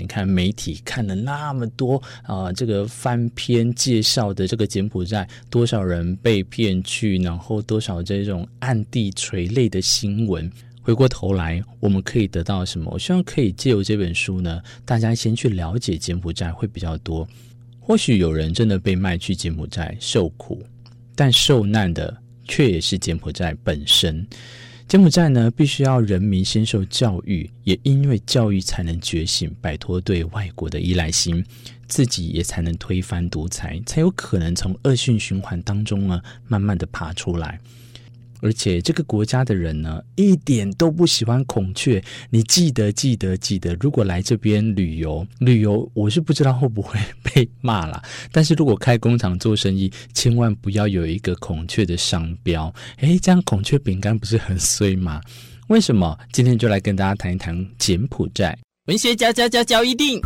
你看媒体看了那么多啊、这个翻篇介绍的这个柬埔寨，多少人被骗去，然后多少这种暗地垂泪的新闻。回过头来，我们可以得到什么？我希望可以借由这本书呢，大家先去了解柬埔寨会比较多。或许有人真的被卖去柬埔寨受苦，但受难的却也是柬埔寨本身。柬埔寨呢，必须要人民先受教育，也因为教育才能觉醒，摆脱对外国的依赖心，自己也才能推翻独裁，才有可能从恶性循环当中呢，慢慢的爬出来。而且这个国家的人呢，一点都不喜欢孔雀。你记得，记得，记得，如果来这边旅游，旅游，我是不知道会不会被骂啦。但是如果开工厂做生意，千万不要有一个孔雀的商标。诶，这样孔雀饼干不是很衰吗？为什么？今天就来跟大家谈一谈柬埔寨。文学家家家一定。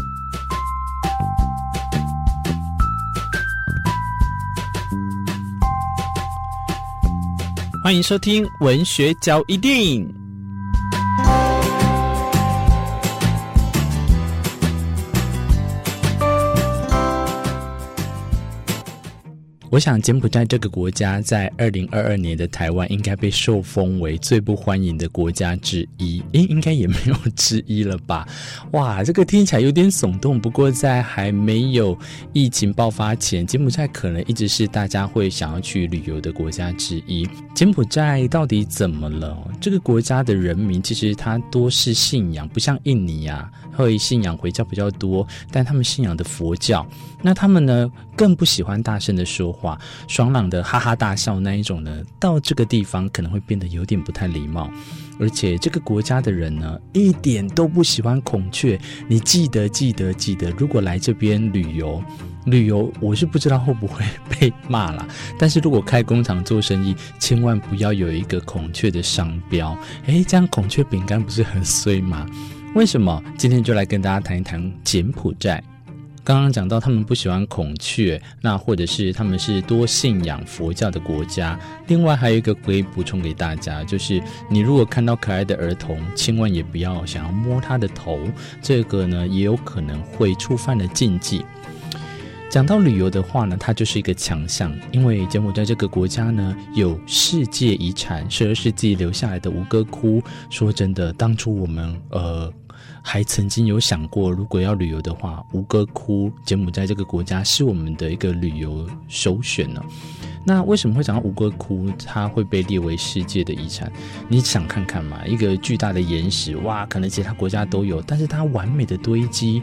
欢迎收听文学交易电影。我想柬埔寨这个国家在二零二二年的台湾应该被受封为最不欢迎的国家之一，诶，应该也没有之一了吧？哇，这个听起来有点耸动。不过在还没有疫情爆发前，柬埔寨可能一直是大家会想要去旅游的国家之一。柬埔寨到底怎么了？这个国家的人民其实他多是信仰，不像印尼啊，会信仰回教比较多，但他们信仰的佛教。那他们呢，更不喜欢大声的说话，爽朗的哈哈大笑那一种呢，到这个地方可能会变得有点不太礼貌。而且这个国家的人呢，一点都不喜欢孔雀。你记得记得记得，如果来这边旅游，旅游我是不知道会不会被骂啦。但是如果开工厂做生意，千万不要有一个孔雀的商标。诶，这样孔雀饼干不是很衰吗？为什么？今天就来跟大家谈一谈柬埔寨。刚刚讲到他们不喜欢孔雀，那或者是他们是多信仰佛教的国家。另外还有一个可以补充给大家，就是你如果看到可爱的儿童，千万也不要想要摸他的头，这个呢也有可能会触犯了禁忌。讲到旅游的话呢，它就是一个强项，因为柬埔寨这个国家呢有世界遗产，十二世纪留下来的吴哥窟。说真的，当初我们呃。还曾经有想过，如果要旅游的话，吴哥窟、柬埔寨这个国家是我们的一个旅游首选呢。那为什么会讲到吴哥窟，它会被列为世界的遗产？你想看看嘛，一个巨大的岩石，哇，可能其他国家都有，但是它完美的堆积。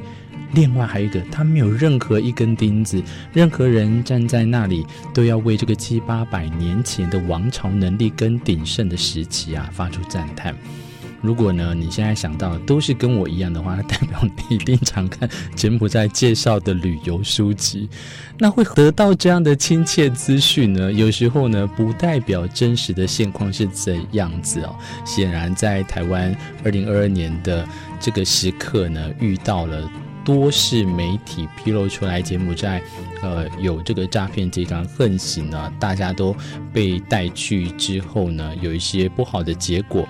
另外还有一个，它没有任何一根钉子，任何人站在那里都要为这个七八百年前的王朝能力跟鼎盛的时期啊发出赞叹。如果呢，你现在想到都是跟我一样的话，那代表你一定常看柬埔寨介绍的旅游书籍，那会得到这样的亲切资讯呢？有时候呢，不代表真实的现况是怎样子哦。显然，在台湾二零二二年的这个时刻呢，遇到了多是媒体披露出来柬埔寨呃有这个诈骗集团横行呢，大家都被带去之后呢，有一些不好的结果。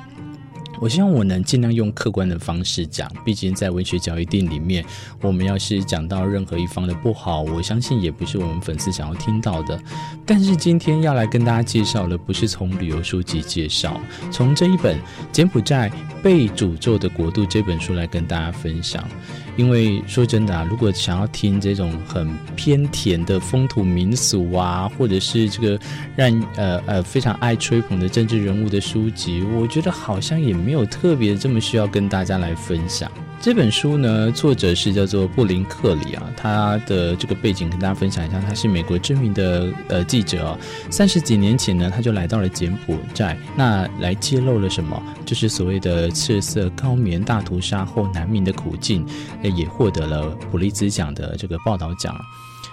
我希望我能尽量用客观的方式讲，毕竟在文学交易店里面，我们要是讲到任何一方的不好，我相信也不是我们粉丝想要听到的。但是今天要来跟大家介绍的，不是从旅游书籍介绍，从这一本《柬埔寨被诅咒的国度》这本书来跟大家分享。因为说真的啊，如果想要听这种很偏甜的风土民俗啊，或者是这个让呃呃非常爱吹捧的政治人物的书籍，我觉得好像也没有特别这么需要跟大家来分享。这本书呢，作者是叫做布林克里啊，他的这个背景跟大家分享一下，他是美国知名的呃记者哦，三十几年前呢，他就来到了柬埔寨，那来揭露了什么？就是所谓的赤色高棉大屠杀后难民的苦境，也获得了普利兹奖的这个报道奖。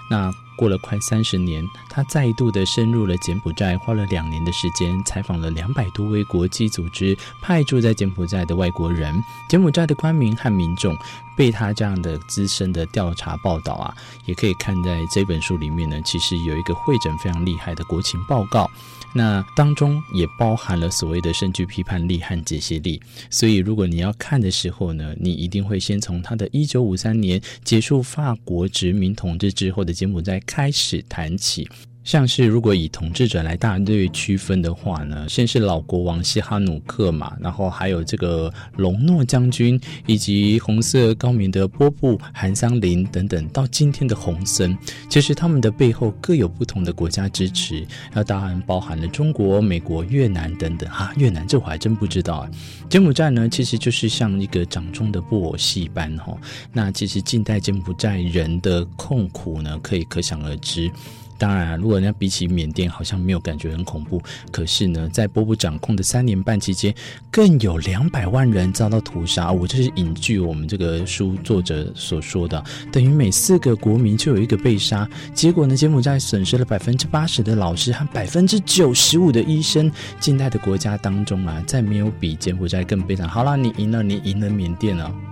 那过了快三十年，他再度的深入了柬埔寨，花了两年的时间采访了两百多位国际组织派驻在柬埔寨的外国人。柬埔寨的官民和民众被他这样的资深的调查报道啊，也可以看在这本书里面呢，其实有一个会诊非常厉害的国情报告。那当中也包含了所谓的证据批判力和解析力，所以如果你要看的时候呢，你一定会先从他的一九五三年结束法国殖民统治之后的柬埔寨开始谈起。像是如果以统治者来大略区分的话呢，先是老国王西哈努克嘛，然后还有这个隆诺将军，以及红色高棉的波布、韩桑林等等，到今天的洪森，其实他们的背后各有不同的国家支持，那当然包含了中国、美国、越南等等啊。越南这我还真不知道啊。柬埔寨呢，其实就是像一个掌中的布偶戏般哈。那其实近代柬埔寨人的痛苦呢，可以可想而知。当然，如果人家比起缅甸，好像没有感觉很恐怖。可是呢，在波布掌控的三年半期间，更有两百万人遭到屠杀。我这是引据我们这个书作者所说的，等于每四个国民就有一个被杀。结果呢，柬埔寨损失了百分之八十的老师和百分之九十五的医生。近代的国家当中啊，再没有比柬埔寨更悲惨。好了，你赢了，你赢了缅甸了。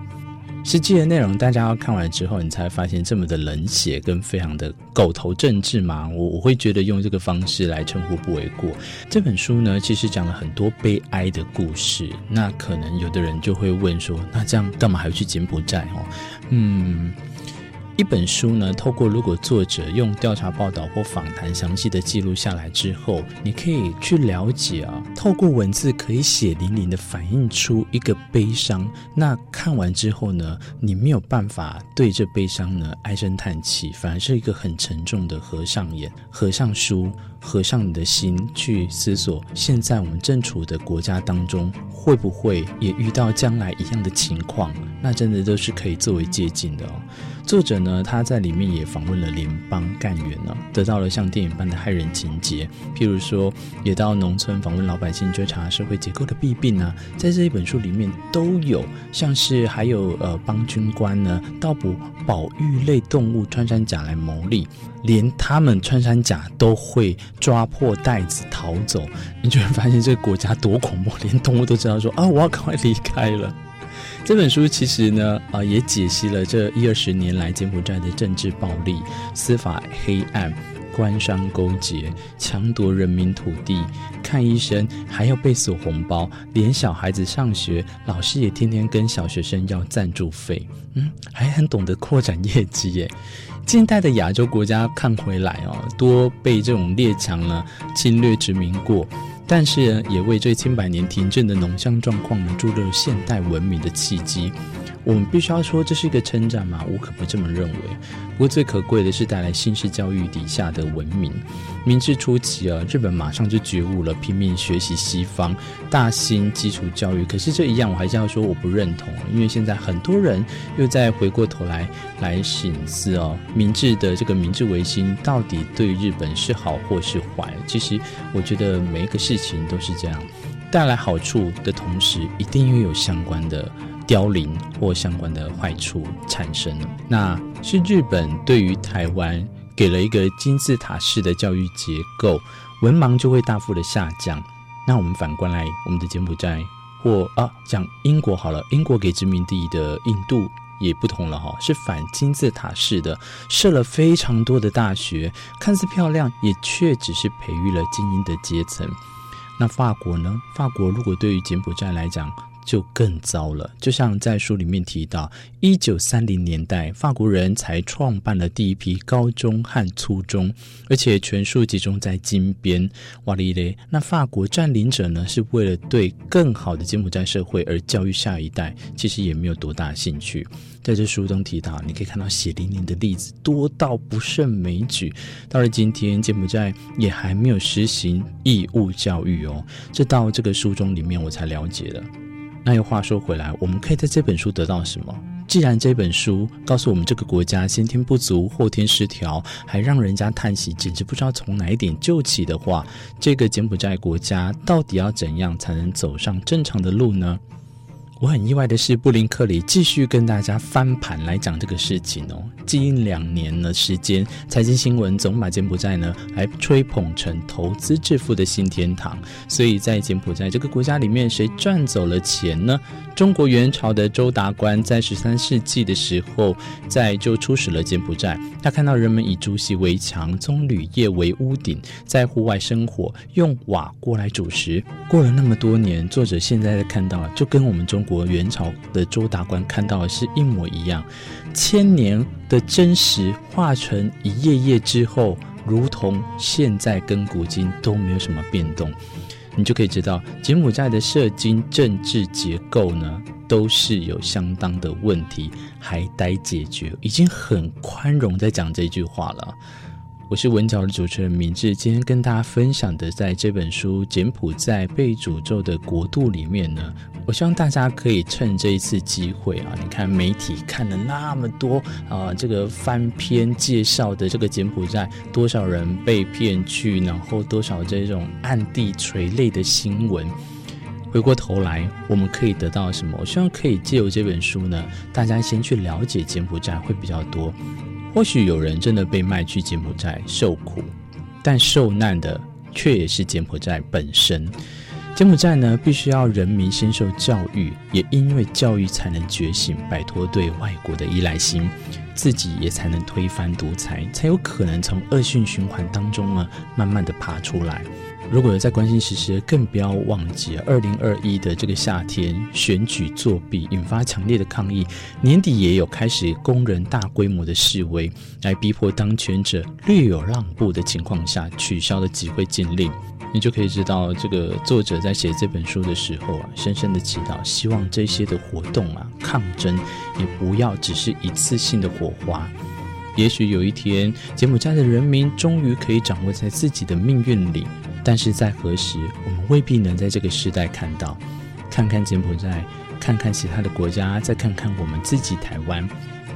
实际的内容，大家要看完之后，你才会发现这么的冷血跟非常的狗头政治嘛。我我会觉得用这个方式来称呼不为过。这本书呢，其实讲了很多悲哀的故事。那可能有的人就会问说，那这样干嘛还要去柬埔寨？哦，嗯。一本书呢，透过如果作者用调查报道或访谈详细的记录下来之后，你可以去了解啊，透过文字可以血淋淋的反映出一个悲伤。那看完之后呢，你没有办法对这悲伤呢唉声叹气，反而是一个很沉重的合上眼、合上书、合上你的心去思索，现在我们正处的国家当中，会不会也遇到将来一样的情况？那真的都是可以作为借鉴的哦。作者呢，他在里面也访问了联邦干员呢，得到了像电影般的骇人情节。譬如说，也到农村访问老百姓，追查社会结构的弊病啊，在这一本书里面都有。像是还有呃，帮军官呢盗捕保育类动物穿山甲来牟利，连他们穿山甲都会抓破袋子逃走。你就会发现这个国家多恐怖，连动物都知道说啊，我要赶快离开了。这本书其实呢，啊、呃，也解析了这一二十年来柬埔寨的政治暴力、司法黑暗、官商勾结、抢夺人民土地、看医生还要被索红包，连小孩子上学，老师也天天跟小学生要赞助费，嗯，还很懂得扩展业绩耶。近代的亚洲国家看回来哦，多被这种列强呢侵略殖民过。但是，也为这千百年停滞的农乡状况呢注入现代文明的契机。我们必须要说，这是一个称赞吗？我可不这么认为。不过最可贵的是带来新式教育底下的文明。明治初期啊，日本马上就觉悟了，拼命学习西方，大兴基础教育。可是这一样，我还是要说我不认同，因为现在很多人又在回过头来来省思哦，明治的这个明治维新到底对日本是好或是坏？其实我觉得每一个事情都是这样，带来好处的同时，一定又有相关的。凋零或相关的坏处产生，那是日本对于台湾给了一个金字塔式的教育结构，文盲就会大幅的下降。那我们反观来，我们的柬埔寨或啊讲英国好了，英国给殖民地的印度也不同了哈，是反金字塔式的，设了非常多的大学，看似漂亮，也却只是培育了精英的阶层。那法国呢？法国如果对于柬埔寨来讲，就更糟了。就像在书里面提到，一九三零年代，法国人才创办了第一批高中和初中，而且全数集中在金边。哇哩嘞！那法国占领者呢，是为了对更好的柬埔寨社会而教育下一代，其实也没有多大兴趣。在这书中提到，你可以看到血淋淋的例子多到不胜枚举。到了今天，柬埔寨也还没有实行义务教育哦。这到这个书中里面，我才了解了。那又话说回来，我们可以在这本书得到什么？既然这本书告诉我们这个国家先天不足、后天失调，还让人家叹息，简直不知道从哪一点救起的话，这个柬埔寨国家到底要怎样才能走上正常的路呢？我很意外的是，布林克里继续跟大家翻盘来讲这个事情哦。近两年的时间，财经新闻总把柬埔寨呢来吹捧成投资致富的新天堂。所以在柬埔寨这个国家里面，谁赚走了钱呢？中国元朝的周达观在十三世纪的时候，在就出使了柬埔寨，他看到人们以竹席为墙，棕榈叶为屋顶，在户外生火，用瓦锅来煮食。过了那么多年，作者现在在看到，就跟我们中国元朝的周达观看到的是一模一样。千年的真实化成一页页之后，如同现在跟古今都没有什么变动，你就可以知道柬埔寨的社经政治结构呢，都是有相当的问题，还待解决。已经很宽容在讲这句话了。我是文角的主持人明志，今天跟大家分享的，在这本书《柬埔寨被诅咒的国度》里面呢，我希望大家可以趁这一次机会啊，你看媒体看了那么多啊，这个翻篇介绍的这个柬埔寨，多少人被骗去，然后多少这种暗地垂泪的新闻，回过头来，我们可以得到什么？我希望可以借由这本书呢，大家先去了解柬埔寨会比较多。或许有人真的被卖去柬埔寨受苦，但受难的却也是柬埔寨本身。柬埔寨呢，必须要人民先受教育，也因为教育才能觉醒，摆脱对外国的依赖心，自己也才能推翻独裁，才有可能从恶性循环当中呢，慢慢的爬出来。如果有在关心时事，更不要忘记二零二一的这个夏天选举作弊引发强烈的抗议，年底也有开始工人大规模的示威，来逼迫当权者略有让步的情况下取消了集会禁令。你就可以知道，这个作者在写这本书的时候啊，深深的祈祷，希望这些的活动啊，抗争也不要只是一次性的火花。也许有一天，柬埔寨的人民终于可以掌握在自己的命运里。但是在何时，我们未必能在这个时代看到。看看柬埔寨，看看其他的国家，再看看我们自己台湾。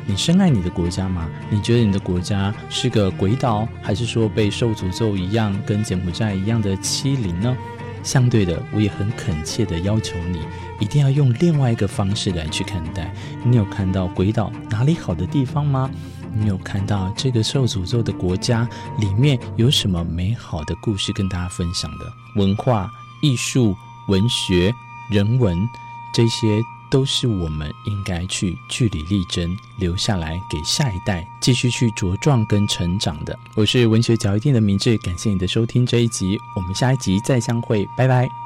你深爱你的国家吗？你觉得你的国家是个鬼岛，还是说被受诅咒一样，跟柬埔寨一样的欺凌呢？相对的，我也很恳切地要求你，一定要用另外一个方式来去看待。你有看到鬼岛哪里好的地方吗？你有看到这个受诅咒的国家里面有什么美好的故事跟大家分享的？文化、艺术、文学、人文，这些都是我们应该去据理力争，留下来给下一代继续去茁壮跟成长的。我是文学脚一店的明志，感谢你的收听这一集，我们下一集再相会，拜拜。